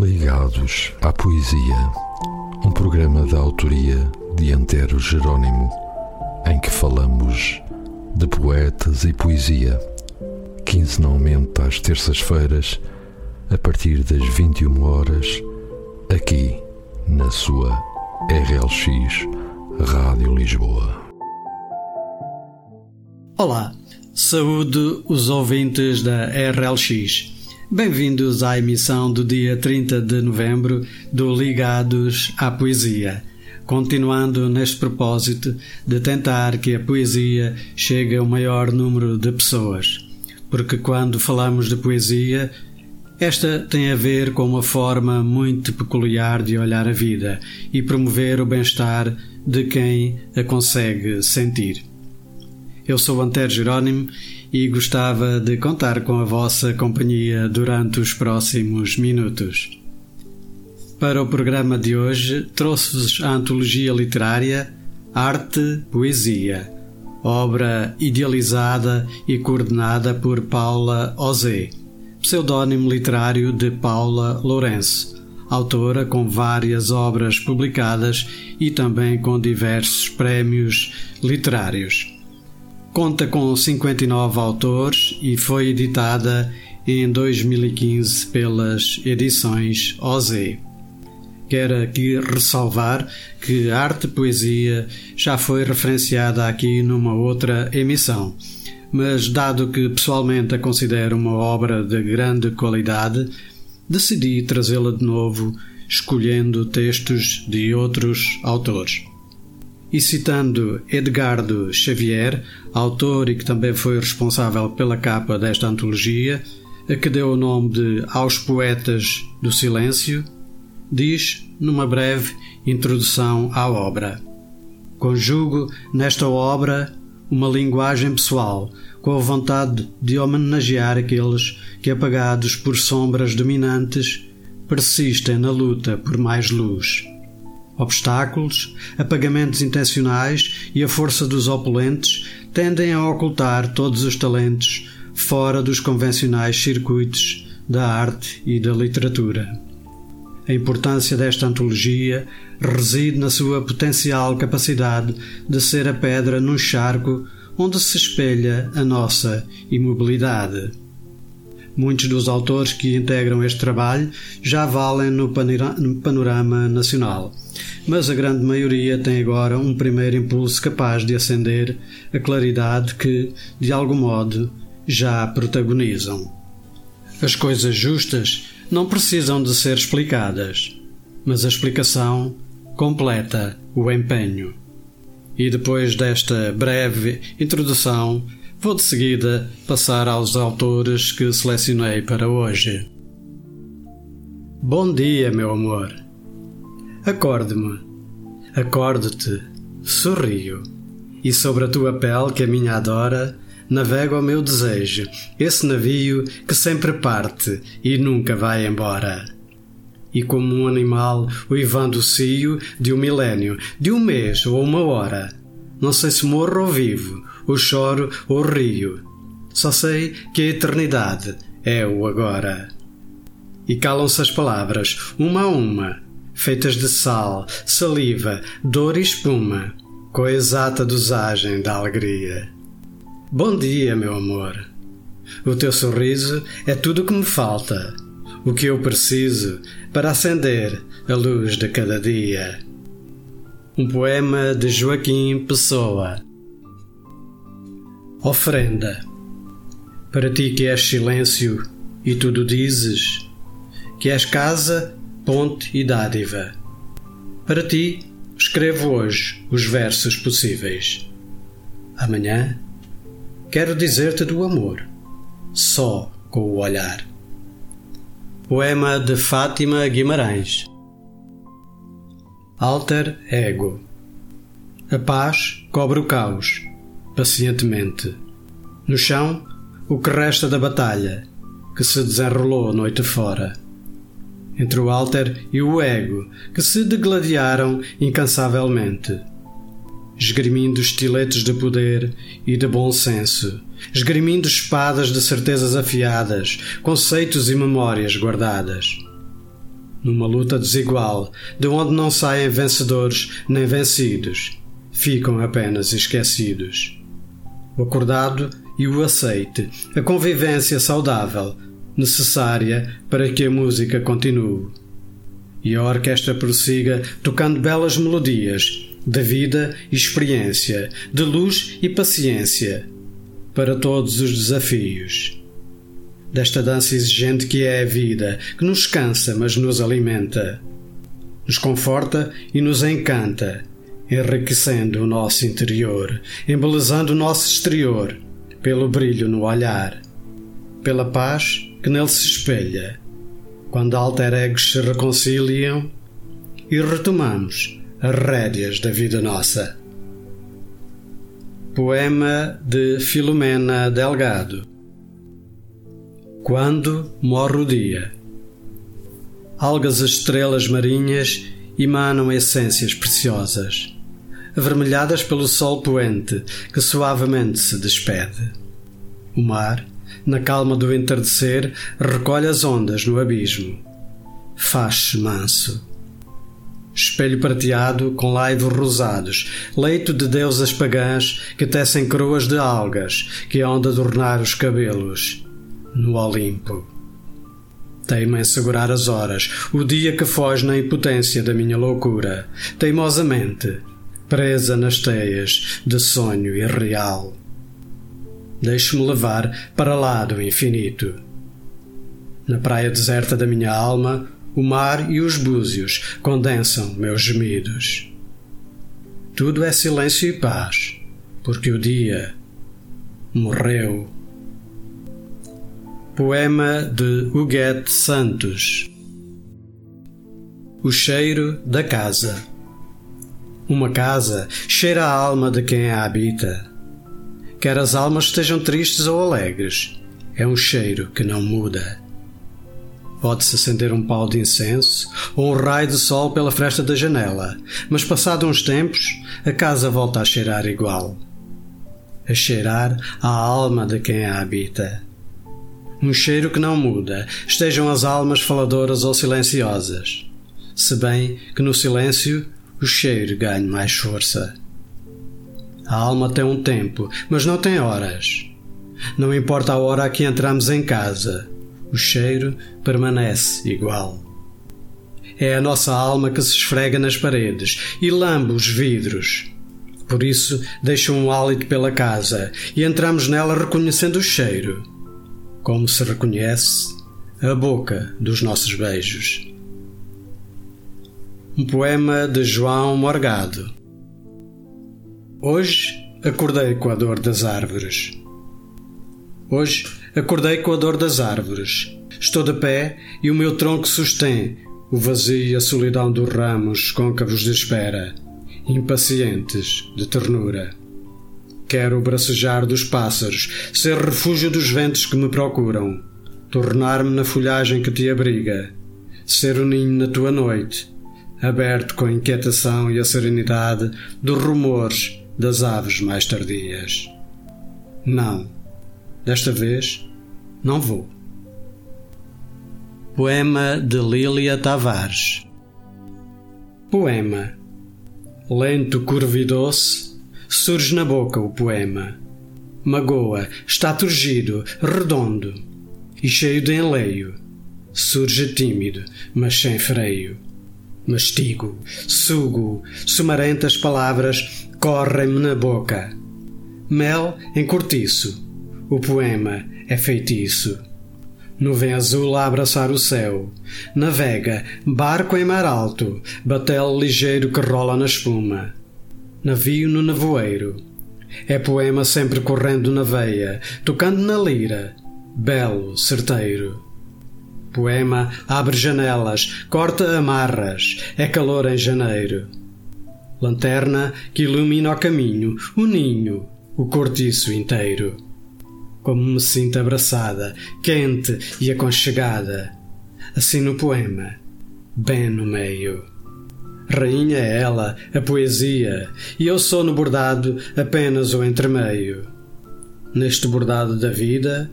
Ligados à Poesia, um programa da autoria de Antero Jerónimo, em que falamos de poetas e poesia, quinzenalmente às terças-feiras, a partir das 21 horas, aqui na sua RLX Rádio Lisboa. Olá, saúde os ouvintes da RLX. Bem-vindos à emissão do dia 30 de novembro do Ligados à Poesia. Continuando neste propósito de tentar que a poesia chegue ao maior número de pessoas. Porque quando falamos de poesia, esta tem a ver com uma forma muito peculiar de olhar a vida e promover o bem-estar de quem a consegue sentir. Eu sou Antero Jerónimo e gostava de contar com a vossa companhia durante os próximos minutos. Para o programa de hoje, trouxe-vos a antologia literária Arte Poesia, obra idealizada e coordenada por Paula Ozé, pseudónimo literário de Paula Lourenço, autora com várias obras publicadas e também com diversos prémios literários. Conta com 59 autores e foi editada em 2015 pelas edições OZ. Quero aqui ressalvar que Arte Poesia já foi referenciada aqui numa outra emissão, mas dado que pessoalmente a considero uma obra de grande qualidade, decidi trazê-la de novo, escolhendo textos de outros autores. E citando Edgardo Xavier, autor e que também foi responsável pela capa desta antologia, a que deu o nome de Aos Poetas do Silêncio, diz numa breve introdução à obra: Conjugo nesta obra uma linguagem pessoal, com a vontade de homenagear aqueles que, apagados por sombras dominantes, persistem na luta por mais luz obstáculos, apagamentos intencionais e a força dos opulentes tendem a ocultar todos os talentos fora dos convencionais circuitos da arte e da literatura. A importância desta antologia reside na sua potencial capacidade de ser a pedra num charco onde se espelha a nossa imobilidade. Muitos dos autores que integram este trabalho já valem no panorama nacional, mas a grande maioria tem agora um primeiro impulso capaz de acender a claridade que, de algum modo, já protagonizam. As coisas justas não precisam de ser explicadas, mas a explicação completa o empenho. E depois desta breve introdução, Vou de seguida passar aos autores que selecionei para hoje. Bom dia, meu amor. Acorde-me. Acorde-te. Sorrio. E sobre a tua pele que a minha adora, navega o meu desejo, esse navio que sempre parte e nunca vai embora. E como um animal uivando o cio de um milénio, de um mês ou uma hora, não sei se morro ou vivo, ou choro ou rio. Só sei que a eternidade é o agora. E calam-se as palavras, uma a uma, feitas de sal, saliva, dor e espuma, com a exata dosagem da alegria. Bom dia, meu amor. O teu sorriso é tudo o que me falta, o que eu preciso para acender a luz de cada dia. Um poema de Joaquim Pessoa. Ofrenda. Para ti que és silêncio e tudo dizes, que és casa, ponte e dádiva. Para ti escrevo hoje os versos possíveis. Amanhã quero dizer-te do amor, só com o olhar. Poema de Fátima Guimarães. Alter ego. A paz cobre o caos, pacientemente. No chão, o que resta da batalha, que se desenrolou noite fora. Entre o alter e o ego, que se degladiaram incansavelmente. Esgrimindo estiletes de poder e de bom senso, esgrimindo espadas de certezas afiadas, conceitos e memórias guardadas numa luta desigual, de onde não saem vencedores nem vencidos, ficam apenas esquecidos. O acordado e o aceite, a convivência saudável, necessária para que a música continue. E a orquestra prossiga tocando belas melodias de vida e experiência, de luz e paciência, para todos os desafios. Desta dança exigente que é a vida, que nos cansa, mas nos alimenta, nos conforta e nos encanta, enriquecendo o nosso interior, embelezando o nosso exterior, pelo brilho no olhar, pela paz que nele se espelha, quando alter egos se reconciliam e retomamos as rédeas da vida nossa. Poema de Filomena Delgado Quando morre o dia Algas as estrelas marinhas emanam essências preciosas, avermelhadas pelo sol poente que suavemente se despede. O mar na calma do entardecer, recolhe as ondas no abismo. Faz-se manso. Espelho prateado com laivos rosados, leito de deusas pagãs que tecem coroas de algas que hão de adornar os cabelos no Olimpo. Teima em segurar as horas, o dia que foge na impotência da minha loucura, teimosamente, presa nas teias de sonho irreal. Deixo-me levar para lá do infinito. Na praia deserta da minha alma, o mar e os búzios condensam meus gemidos. Tudo é silêncio e paz, porque o dia morreu. Poema de Huguete Santos O cheiro da casa. Uma casa cheira a alma de quem a habita quer as almas estejam tristes ou alegres. É um cheiro que não muda. Pode-se acender um pau de incenso ou um raio de sol pela fresta da janela, mas passado uns tempos, a casa volta a cheirar igual. A cheirar a alma de quem a habita. Um cheiro que não muda, estejam as almas faladoras ou silenciosas. Se bem que no silêncio o cheiro ganha mais força. A alma tem um tempo, mas não tem horas. Não importa a hora a que entramos em casa, o cheiro permanece igual. É a nossa alma que se esfrega nas paredes e lambe os vidros. Por isso, deixa um hálito pela casa e entramos nela reconhecendo o cheiro, como se reconhece a boca dos nossos beijos. Um poema de João Morgado. Hoje acordei com a dor das árvores. Hoje acordei com a dor das árvores. Estou de pé e o meu tronco sustém o vazio e a solidão dos ramos côncavos de espera, impacientes de ternura. Quero bracejar dos pássaros, ser refúgio dos ventos que me procuram, tornar-me na folhagem que te abriga, ser o ninho na tua noite, aberto com a inquietação e a serenidade dos rumores das aves mais tardias. Não, desta vez não vou. Poema de Lília Tavares Poema Lento, curvo e doce, surge na boca o poema. Magoa, está turgido, redondo e cheio de enleio. Surge tímido, mas sem freio. Mastigo, sugo, sumarentas palavras correm-me na boca. Mel em cortiço, o poema é feitiço. Nuvem azul a abraçar o céu, navega, barco em mar alto, batel ligeiro que rola na espuma. Navio no nevoeiro, é poema sempre correndo na veia, tocando na lira, belo, certeiro. Poema abre janelas, corta amarras, é calor em janeiro lanterna que ilumina o caminho, o ninho, o cortiço inteiro. Como me sinto abraçada, quente e aconchegada, assim no poema, bem no meio. Rainha é ela, a poesia, e eu sou no bordado apenas o entremeio. Neste bordado da vida,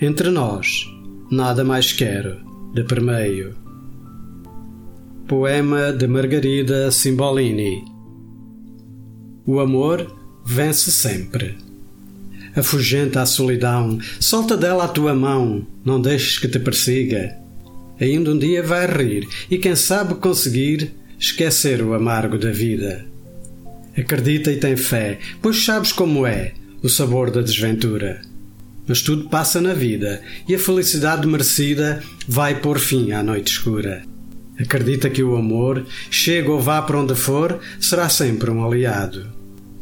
entre nós, nada mais quero de permeio. Poema de Margarida Simbolini O amor vence sempre. Afugenta a solidão, solta dela a tua mão, não deixes que te persiga. Ainda um dia vai rir e quem sabe conseguir esquecer o amargo da vida. Acredita e tem fé, pois sabes como é o sabor da desventura. Mas tudo passa na vida e a felicidade merecida vai pôr fim à noite escura. Acredita que o amor, chega ou vá para onde for, será sempre um aliado.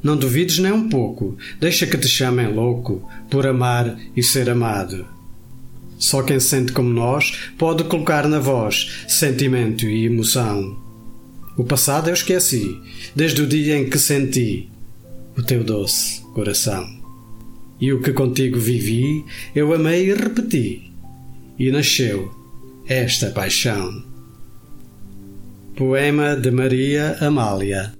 Não duvides nem um pouco, deixa que te chamem louco por amar e ser amado. Só quem sente como nós pode colocar na voz sentimento e emoção. O passado eu esqueci, desde o dia em que senti o teu doce coração. E o que contigo vivi, eu amei e repeti, e nasceu esta paixão. Poema de Maria Amália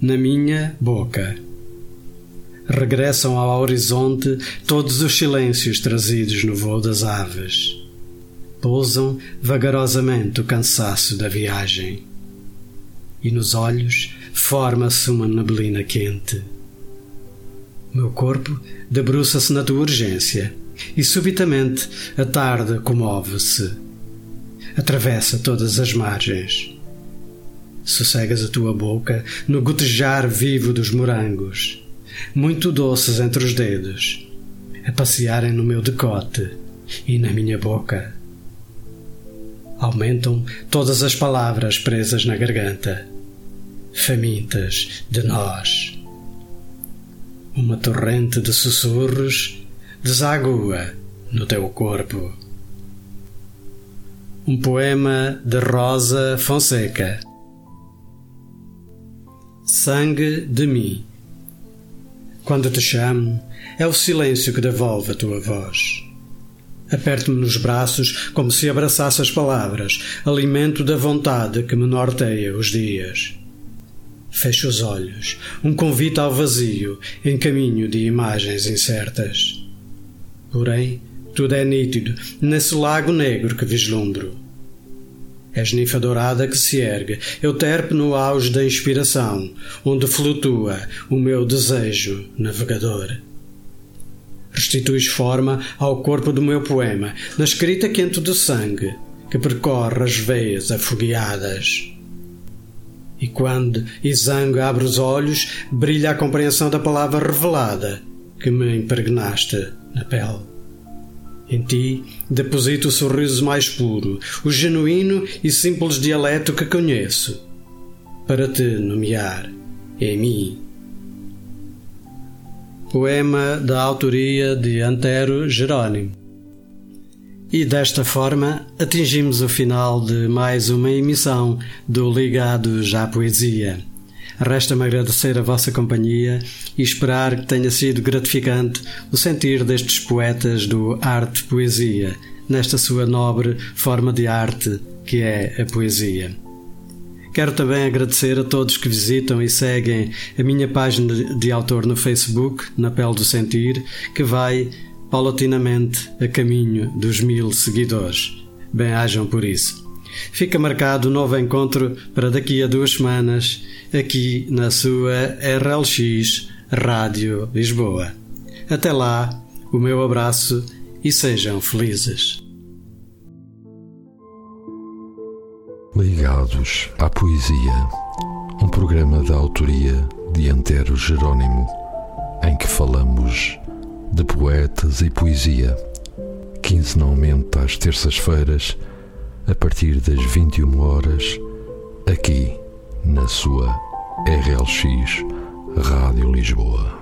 Na minha boca Regressam ao horizonte todos os silêncios trazidos no voo das aves. Pousam vagarosamente o cansaço da viagem. E nos olhos forma-se uma neblina quente. Meu corpo debruça-se na tua urgência e subitamente a tarde comove-se atravessa todas as margens. Sossegas a tua boca no gotejar vivo dos morangos, muito doces entre os dedos, a passearem no meu decote e na minha boca. Aumentam todas as palavras presas na garganta, famintas de nós. Uma torrente de sussurros desagua no teu corpo. Um poema de Rosa Fonseca. Sangue de mim. Quando te chamo, é o silêncio que devolve a tua voz. Aperto-me nos braços como se abraçasse as palavras, alimento da vontade que me norteia os dias. Fecho os olhos, um convite ao vazio, em caminho de imagens incertas. Porém, tudo é nítido nesse lago negro que vislumbro. És ninfa dourada que se ergue, eu terpe no auge da inspiração, onde flutua o meu desejo navegador. Restituis forma ao corpo do meu poema, na escrita quente do sangue, que percorre as veias afogueadas. E quando Izango abre os olhos, brilha a compreensão da palavra revelada que me impregnaste na pele. Em ti deposito o sorriso mais puro, o genuíno e simples dialeto que conheço, para te nomear em mim. Poema da autoria de Antero Jerônimo. E desta forma atingimos o final de mais uma emissão do Ligados à Poesia. Resta-me agradecer a vossa companhia e esperar que tenha sido gratificante o sentir destes poetas do arte poesia, nesta sua nobre forma de arte que é a poesia. Quero também agradecer a todos que visitam e seguem a minha página de autor no Facebook, Na Pele do Sentir, que vai paulatinamente a caminho dos mil seguidores. Bem-ajam por isso. Fica marcado o novo encontro para daqui a duas semanas, aqui na sua RLX Rádio Lisboa. Até lá, o meu abraço e sejam felizes. Ligados à Poesia, um programa da autoria de Antero Jerônimo, em que falamos de poetas e poesia, quinzenalmente às terças-feiras a partir das 21 horas, aqui na sua RLX Rádio Lisboa.